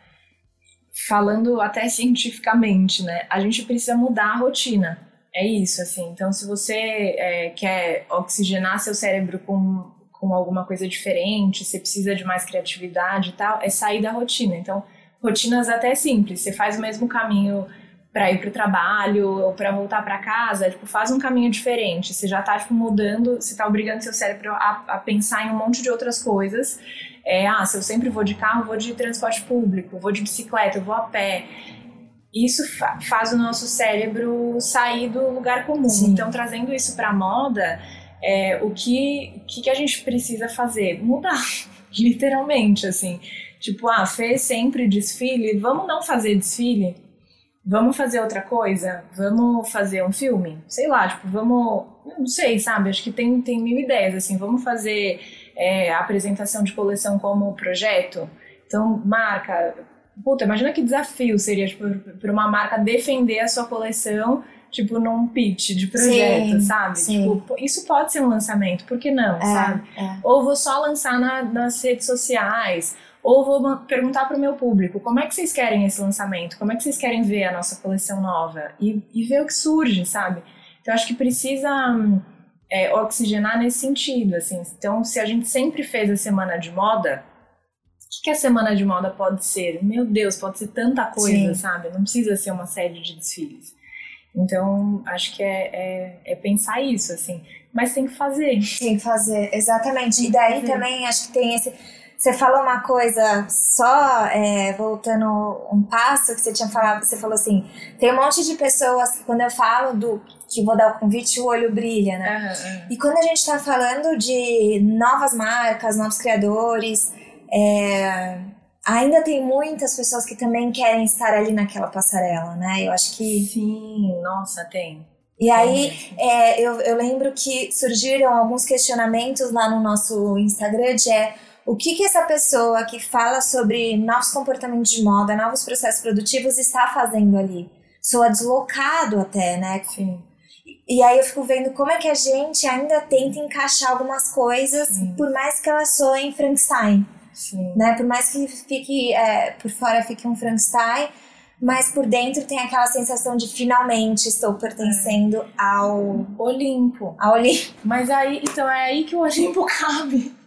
Falando até [laughs] cientificamente, né? A gente precisa mudar a rotina. É isso, assim. Então, se você é, quer oxigenar seu cérebro com, com alguma coisa diferente, você precisa de mais criatividade e tal, é sair da rotina. Então, rotinas até simples. Você faz o mesmo caminho para ir pro trabalho ou para voltar para casa, tipo, faz um caminho diferente. Você já tá tipo mudando, você tá obrigando seu cérebro a, a pensar em um monte de outras coisas. É, ah, se eu sempre vou de carro, vou de transporte público, vou de bicicleta, eu vou a pé. Isso fa faz o nosso cérebro sair do lugar comum. Sim. Então, trazendo isso para moda, é, o que, que, que a gente precisa fazer? Mudar, [laughs] literalmente, assim. Tipo, ah, fez sempre desfile, vamos não fazer desfile? Vamos fazer outra coisa? Vamos fazer um filme? Sei lá, tipo, vamos. Não sei, sabe? Acho que tem, tem mil ideias, assim. Vamos fazer é, a apresentação de coleção como projeto? Então, marca. Puta, imagina que desafio seria, tipo, para uma marca defender a sua coleção tipo, num pitch de projeto, sim, sabe? Sim. Tipo, isso pode ser um lançamento, por que não, é, sabe? É. Ou vou só lançar na, nas redes sociais, ou vou perguntar para o meu público como é que vocês querem esse lançamento, como é que vocês querem ver a nossa coleção nova e, e ver o que surge, sabe? Então acho que precisa é, oxigenar nesse sentido, assim. Então se a gente sempre fez a semana de moda, o que, que a semana de moda pode ser? Meu Deus, pode ser tanta coisa, Sim. sabe? Não precisa ser uma série de desfiles. Então, acho que é, é, é, pensar isso, assim. Mas tem que fazer. Tem que fazer, exatamente. E daí também acho que tem esse você falou uma coisa, só é, voltando um passo que você tinha falado, você falou assim, tem um monte de pessoas que quando eu falo do que vou dar o convite, o olho brilha, né? Uhum. E quando a gente está falando de novas marcas, novos criadores, é, ainda tem muitas pessoas que também querem estar ali naquela passarela, né? Eu acho que. Sim, nossa, tem. E aí, é, eu, eu lembro que surgiram alguns questionamentos lá no nosso Instagram de é, o que, que essa pessoa que fala sobre novos comportamentos de moda, novos processos produtivos está fazendo ali. Soa deslocado até, né? Sim. E aí eu fico vendo como é que a gente ainda tenta encaixar algumas coisas, Sim. por mais que elas soem Frankenstein. Sim. Né? Por mais que fique, é, por fora fique um Frankenstein, mas por dentro tem aquela sensação de finalmente estou pertencendo é. ao Olimpo. Ao Olimpo. Mas aí, então é aí que o Olimpo [laughs] cabe.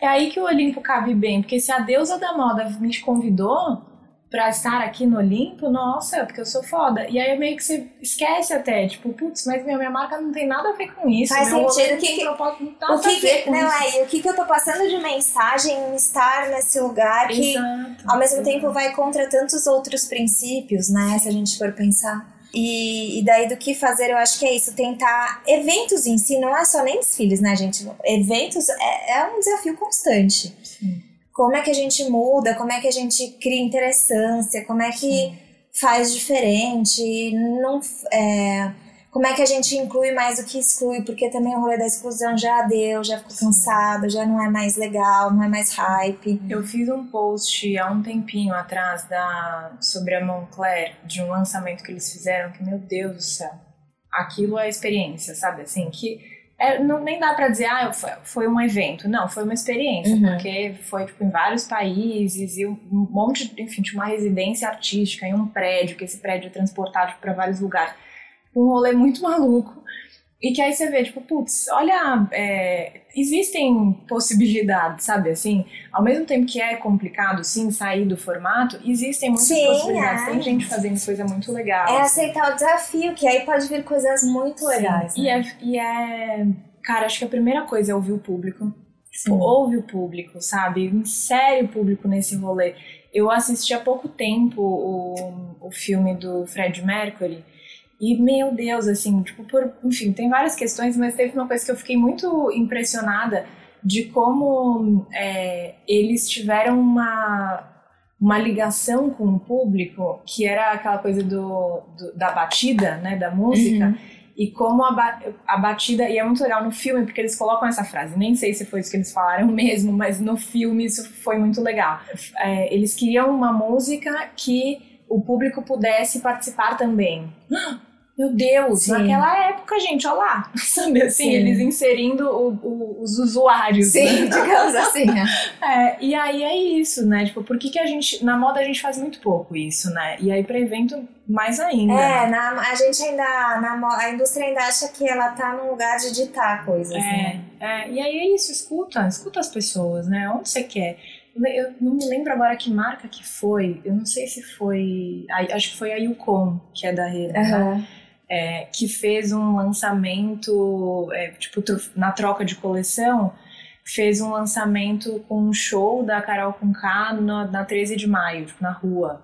É aí que o Olimpo cabe bem, porque se a deusa da moda me convidou pra estar aqui no Olimpo, nossa, é porque eu sou foda. E aí meio que você esquece até, tipo, putz, mas minha, minha marca não tem nada a ver com isso. Faz sentido. O que, que, o que, que não, é, o que, que eu tô passando de mensagem em estar nesse lugar que Exato. ao mesmo tempo vai contra tantos outros princípios, né? Se a gente for pensar. E, e, daí do que fazer, eu acho que é isso, tentar. Eventos em si, não é só nem desfiles, né, gente? Eventos é, é um desafio constante. Sim. Como é que a gente muda, como é que a gente cria interessância, como é que Sim. faz diferente, não. É, como é que a gente inclui mais do que exclui, porque também o rolê da exclusão já deu, já ficou cansado, já não é mais legal, não é mais hype. Eu fiz um post há um tempinho atrás da, sobre a Moncler, de um lançamento que eles fizeram, que, meu Deus do céu, aquilo é experiência, sabe? Assim, que é, não, nem dá para dizer, ah, foi, foi, um evento. Não, foi uma experiência, uhum. porque foi tipo, em vários países e um monte, enfim, tinha uma residência artística em um prédio, que esse prédio é transportado para vários lugares um rolê muito maluco. E que aí você vê, tipo, putz, olha, é, existem possibilidades, sabe? Assim, ao mesmo tempo que é complicado, sim, sair do formato, existem muitas sim, possibilidades. É. Tem gente fazendo coisa muito legal. É aceitar o desafio, que aí pode vir coisas muito legais. Né? E, é, e é. Cara, acho que a primeira coisa é ouvir o público. Tipo, ouve o público, sabe? Insere o público nesse rolê. Eu assisti há pouco tempo o, o filme do Fred Mercury. E, meu Deus, assim, tipo, por, enfim, tem várias questões, mas teve uma coisa que eu fiquei muito impressionada de como é, eles tiveram uma, uma ligação com o público, que era aquela coisa do, do da batida, né, da música, uhum. e como a, ba a batida, e é muito legal no filme, porque eles colocam essa frase, nem sei se foi isso que eles falaram [laughs] mesmo, mas no filme isso foi muito legal. É, eles queriam uma música que o público pudesse participar também. Meu Deus, Sim. naquela época, gente, olha lá. [laughs] Sabe assim, Sim. eles inserindo o, o, os usuários. Sim, né? [laughs] digamos assim. Né? é, e aí é isso, né? Tipo, por que, que a gente. Na moda a gente faz muito pouco isso, né? E aí pra evento, mais ainda. É, né? na, a gente ainda. Na, a indústria ainda acha que ela tá num lugar de ditar coisas, é, né? É, e aí é isso, escuta, escuta as pessoas, né? Onde você quer. Eu não me lembro agora que marca que foi. Eu não sei se foi. Acho que foi a Yukon, que é da Rede, uhum. né? É, que fez um lançamento, é, tipo, na troca de coleção, fez um lançamento com um show da Carol Conká na, na 13 de maio, tipo, na rua.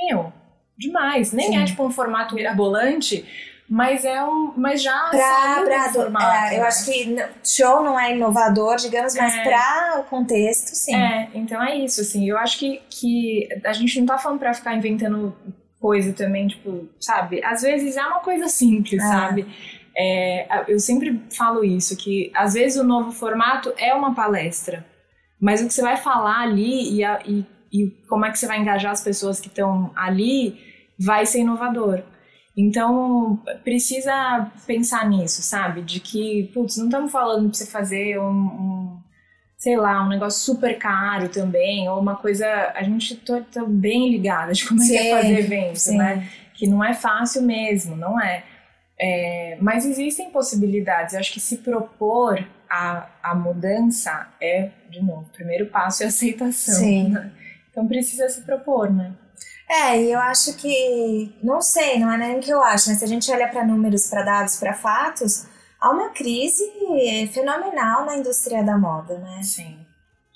Meu, demais. Nem Sim. é tipo um formato mirabolante, mas é um. Mas já pra, pra formato, é, Eu né? acho que show não é inovador, digamos, mas é. para o contexto, sim. É, então é isso, assim. Eu acho que, que a gente não tá falando pra ficar inventando coisa também, tipo, sabe? Às vezes é uma coisa simples, é. sabe? É, eu sempre falo isso, que às vezes o novo formato é uma palestra, mas o que você vai falar ali e, a, e, e como é que você vai engajar as pessoas que estão ali vai ser inovador. Então, precisa pensar nisso, sabe? De que, putz, não estamos falando pra você fazer um, um, sei lá, um negócio super caro também, ou uma coisa. A gente tá, tá bem ligada de como sim, é, que é fazer evento, sim. né? Que não é fácil mesmo, não é. é. Mas existem possibilidades. Eu acho que se propor a, a mudança é, de novo, o primeiro passo é aceitação. Sim. Né? Então precisa se propor, né? É, e eu acho que, não sei, não é nem o que eu acho, mas se a gente olha para números, para dados, para fatos, há uma crise fenomenal na indústria da moda, né? Sim.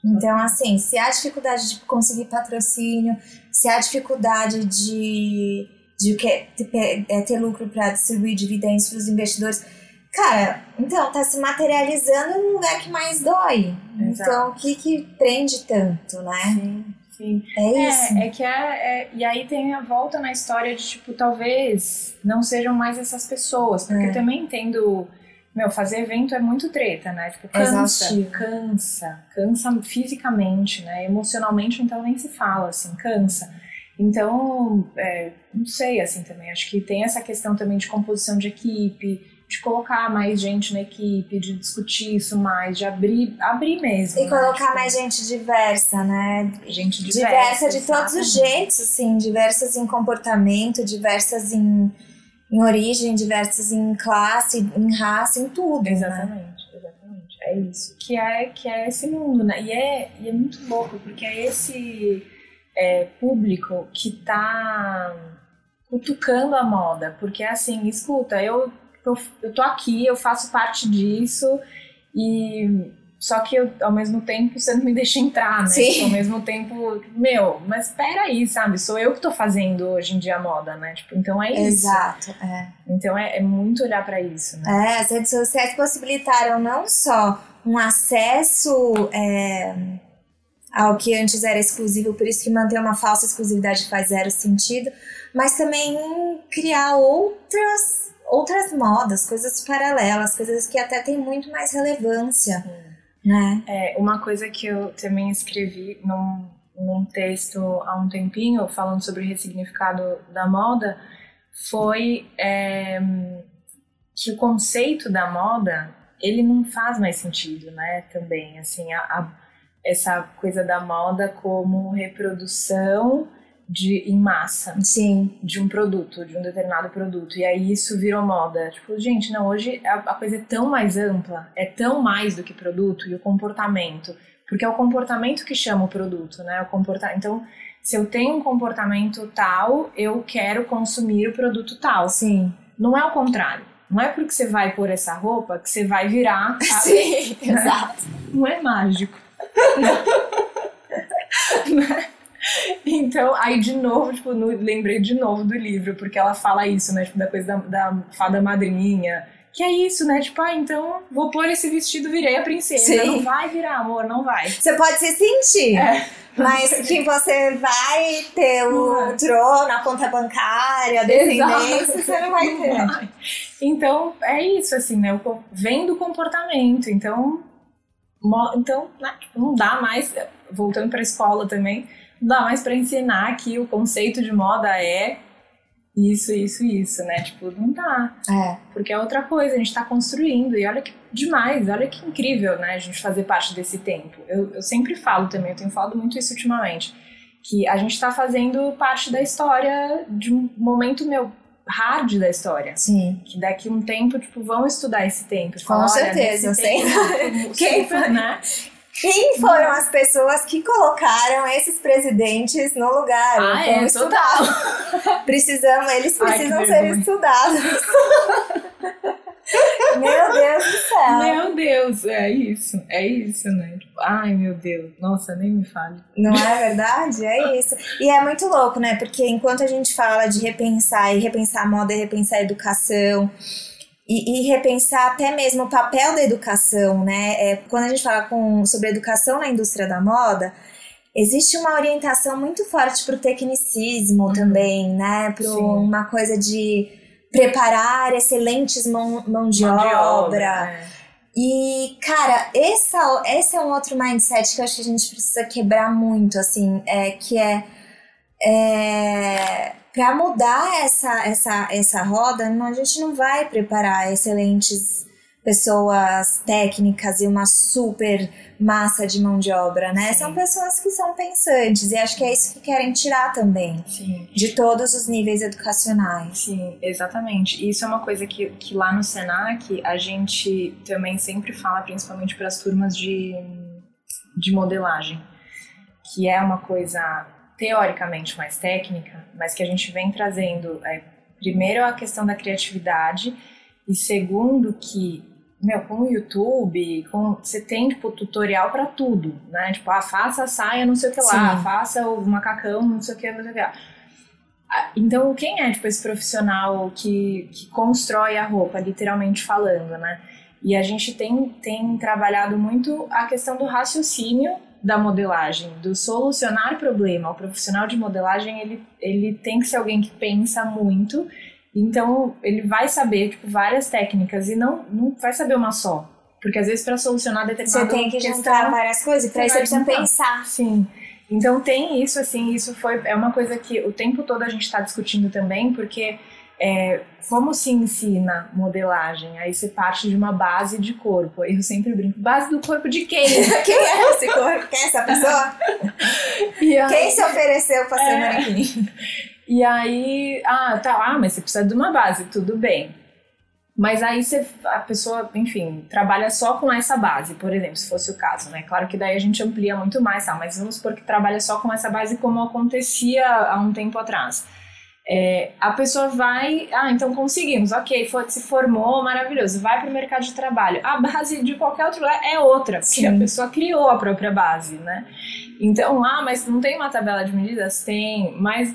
Então, assim, se há dificuldade de conseguir patrocínio, se há dificuldade de, de ter, é, ter lucro para distribuir dividendos para os investidores, cara, então tá se materializando no lugar que mais dói. Exato. Então, o que que prende tanto, né? Sim. Sim. É isso. É, é que é, é, E aí tem a volta na história de, tipo, talvez não sejam mais essas pessoas. Porque é. também entendo. Meu, fazer evento é muito treta, né? Tipo, cansa, cansa, cansa fisicamente, né? Emocionalmente, então nem se fala, assim, cansa. Então, é, não sei, assim, também. Acho que tem essa questão também de composição de equipe, de colocar mais gente na equipe, de discutir isso mais, de abrir, abrir mesmo. E né? colocar tipo, mais gente diversa, né? Gente diversa. Diversa de todos os jeitos, assim, diversas em comportamento, diversas em, em origem, diversas em classe, em raça, em tudo. Né? Exatamente, né? exatamente. É isso. Que é, que é esse mundo, né? E é, e é muito louco, porque é esse é, público que tá cutucando a moda, porque assim, escuta, eu eu, eu tô aqui, eu faço parte disso e só que eu, ao mesmo tempo você não me deixa entrar, né? Sim. Ao mesmo tempo, meu, mas espera aí, sabe? Sou eu que tô fazendo hoje em dia a moda, né? Tipo, então é isso. Exato, é. Então é, é muito olhar para isso, né? É, as redes sociais possibilitaram não só um acesso é, ao que antes era exclusivo, por isso que manter uma falsa exclusividade faz zero sentido, mas também criar outras outras modas, coisas paralelas, coisas que até têm muito mais relevância, né? É, uma coisa que eu também escrevi num, num texto há um tempinho, falando sobre o ressignificado da moda, foi é, que o conceito da moda, ele não faz mais sentido, né? Também, assim, a, a, essa coisa da moda como reprodução de em massa Sim. de um produto, de um determinado produto. E aí isso virou moda. Tipo, gente, não, hoje a, a coisa é tão mais ampla, é tão mais do que produto e o comportamento. Porque é o comportamento que chama o produto, né? O comporta... Então, se eu tenho um comportamento tal, eu quero consumir o produto tal. Sim. Não é o contrário. Não é porque você vai pôr essa roupa que você vai virar. [laughs] A... Sim, [laughs] exato. Não é mágico. [laughs] Então, aí de novo, tipo, no, lembrei de novo do livro, porque ela fala isso, né? Tipo, da coisa da, da fada madrinha. Que é isso, né? Tipo, ah, então vou pôr esse vestido, virei a princesa. Sim. Não vai virar, amor, não vai. Você pode se sentir. É. Mas [laughs] que você vai ter o trono, a conta bancária, a descendência, você não vai ter. Não vai. Então, é isso, assim, né? Vem do comportamento. Então, então né? não dá mais, voltando para a escola também, não dá mais para ensinar que o conceito de moda é isso, isso, isso, né? Tipo, não dá. É. Porque é outra coisa, a gente tá construindo. E olha que demais, olha que incrível, né? A gente fazer parte desse tempo. Eu, eu sempre falo também, eu tenho falado muito isso ultimamente, que a gente tá fazendo parte da história de um momento, meu, hard da história. Sim. Que daqui um tempo, tipo, vão estudar esse tempo. Com certeza, sim. [laughs] Quem, né? Quem foram as pessoas que colocaram esses presidentes no lugar? Ah, Então, é, estudar. [laughs] Precisamos, eles Ai, precisam ser vergonha. estudados. [laughs] meu Deus do céu. Meu Deus, é isso, é isso, né? Tipo, ai, meu Deus, nossa, nem me fale. Não é [laughs] verdade? É isso. E é muito louco, né? Porque enquanto a gente fala de repensar e repensar a moda e repensar a educação. E, e repensar até mesmo o papel da educação, né? É, quando a gente fala com, sobre educação na indústria da moda, existe uma orientação muito forte para o tecnicismo também, né? Para uma coisa de preparar excelentes mão, mão de, Mão obra. é. E, cara, essa, esse é um outro mindset que eu acho que a gente precisa quebrar muito, assim, é, que é, é para mudar essa, essa, essa roda, não, a gente não vai preparar excelentes pessoas técnicas e uma super massa de mão de obra, né? Sim. São pessoas que são pensantes e acho que é isso que querem tirar também Sim. de todos os níveis educacionais. Sim, exatamente. E Isso é uma coisa que, que lá no Senac a gente também sempre fala, principalmente para as turmas de, de modelagem, que é uma coisa teoricamente mais técnica, mas que a gente vem trazendo, é, primeiro, a questão da criatividade, e segundo, que, meu, com o YouTube, com, você tem, tipo, tutorial para tudo, né? Tipo, ah, faça a saia, não sei o que lá, Sim. faça o macacão, não sei o que, não sei o que lá. Então, quem é, tipo, esse profissional que, que constrói a roupa, literalmente falando, né? E a gente tem, tem trabalhado muito a questão do raciocínio da modelagem, do solucionar problema. O profissional de modelagem, ele, ele tem que ser alguém que pensa muito, então ele vai saber, tipo, várias técnicas e não, não vai saber uma só. Porque às vezes para solucionar Você determinada tem que questão, juntar várias coisas, você isso você precisa pensar. Sim. Então tem isso, assim, isso foi é uma coisa que o tempo todo a gente está discutindo também, porque é, como se ensina modelagem? Aí você parte de uma base de corpo. Eu sempre brinco, base do corpo de quem? [laughs] Quem é esse corpo? Quem é essa pessoa? [laughs] Aí- Quem se ofereceu pra ser É. manequim? E aí, ah, tá, ah, mas você precisa de uma base, tudo bem. Mas aí você, a pessoa, enfim, trabalha só com essa base, por exemplo, se fosse o caso, né? Claro que daí a gente amplia muito mais, tá? Mas vamos supor que trabalha só com essa base como acontecia há um tempo atrás. É, a pessoa vai, ah, então conseguimos, ok, foi- se formou, maravilhoso, vai para o mercado de trabalho. A base de qualquer outro lugar é outra, porque Sim. a pessoa criou a própria base, né? Então, ah, mas não tem uma tabela de medidas? Tem, mas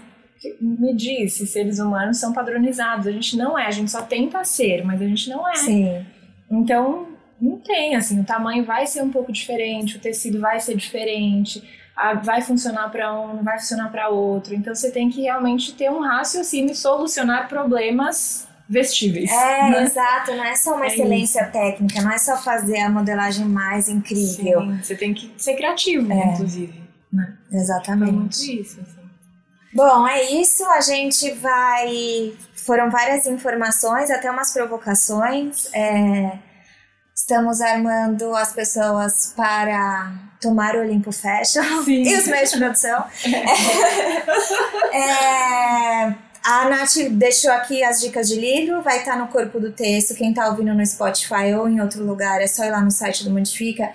me diz se seres humanos são padronizados. A gente não é, a gente só tenta ser, mas a gente não é. Sim. Então, não tem, assim, o tamanho vai ser um pouco diferente, o tecido vai ser diferente, a- vai funcionar para um, não vai funcionar para outro. Então, você tem que realmente ter um raciocínio e solucionar problemas vestíveis. É, né? exato, não é só uma É excelência técnica, não é só fazer a modelagem mais incrível. Sim, você tem que ser criativo, É. inclusive. Né? É muito Exatamente. isso, assim. Bom, é isso. A gente vai. Foram várias informações, até umas provocações. É, Estamos armando as pessoas para tomar o Olimpo Fashion [laughs] Sim. e os meios de produção. [laughs] É, a Nath deixou aqui as dicas de livro, vai estar no corpo do texto. Quem está ouvindo no Spotify ou em outro lugar, é só ir lá no site do Modifica,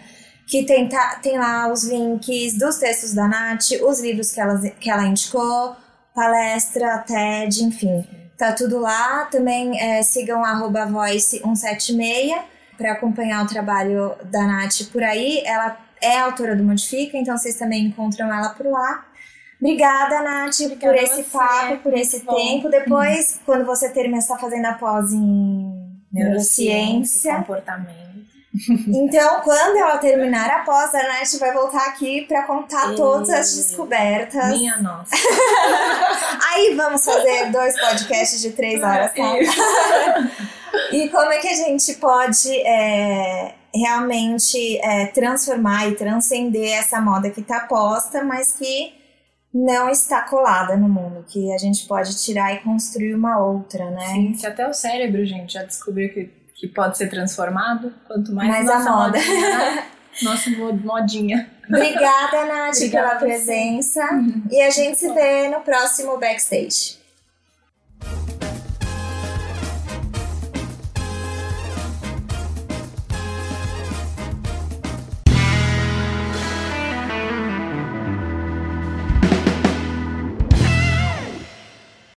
que tem, tá- tem lá os links dos textos da Nath, os livros que ela, que ela indicou, palestra, TED, enfim. Tá tudo lá. Também é, sigam arroba voice176 para acompanhar o trabalho da Nath por aí. Ela é autora do Modifica, então vocês também encontram ela por lá. Obrigada, Nath, Obrigada por esse você. papo, por esse bom. tempo. Depois, quando você terminar, está fazendo a pós em neurociência. comportamento. Então, quando ela terminar a pós, a Nath vai voltar aqui para contar E- todas as descobertas. Minha nossa. [laughs] Aí vamos fazer dois podcasts de três horas, tá? [laughs] E como é que a gente pode é, realmente é, transformar e transcender essa moda que está posta, mas que não está colada no mundo, que a gente pode tirar e construir uma outra, né? Sim, se até o cérebro, gente, já descobriu que, que pode ser transformado, quanto mais Mais a nossa moda. modinha, né? nossa mo- modinha. Obrigada, Nath, Obrigada pela a presença. E a gente se vê no próximo backstage.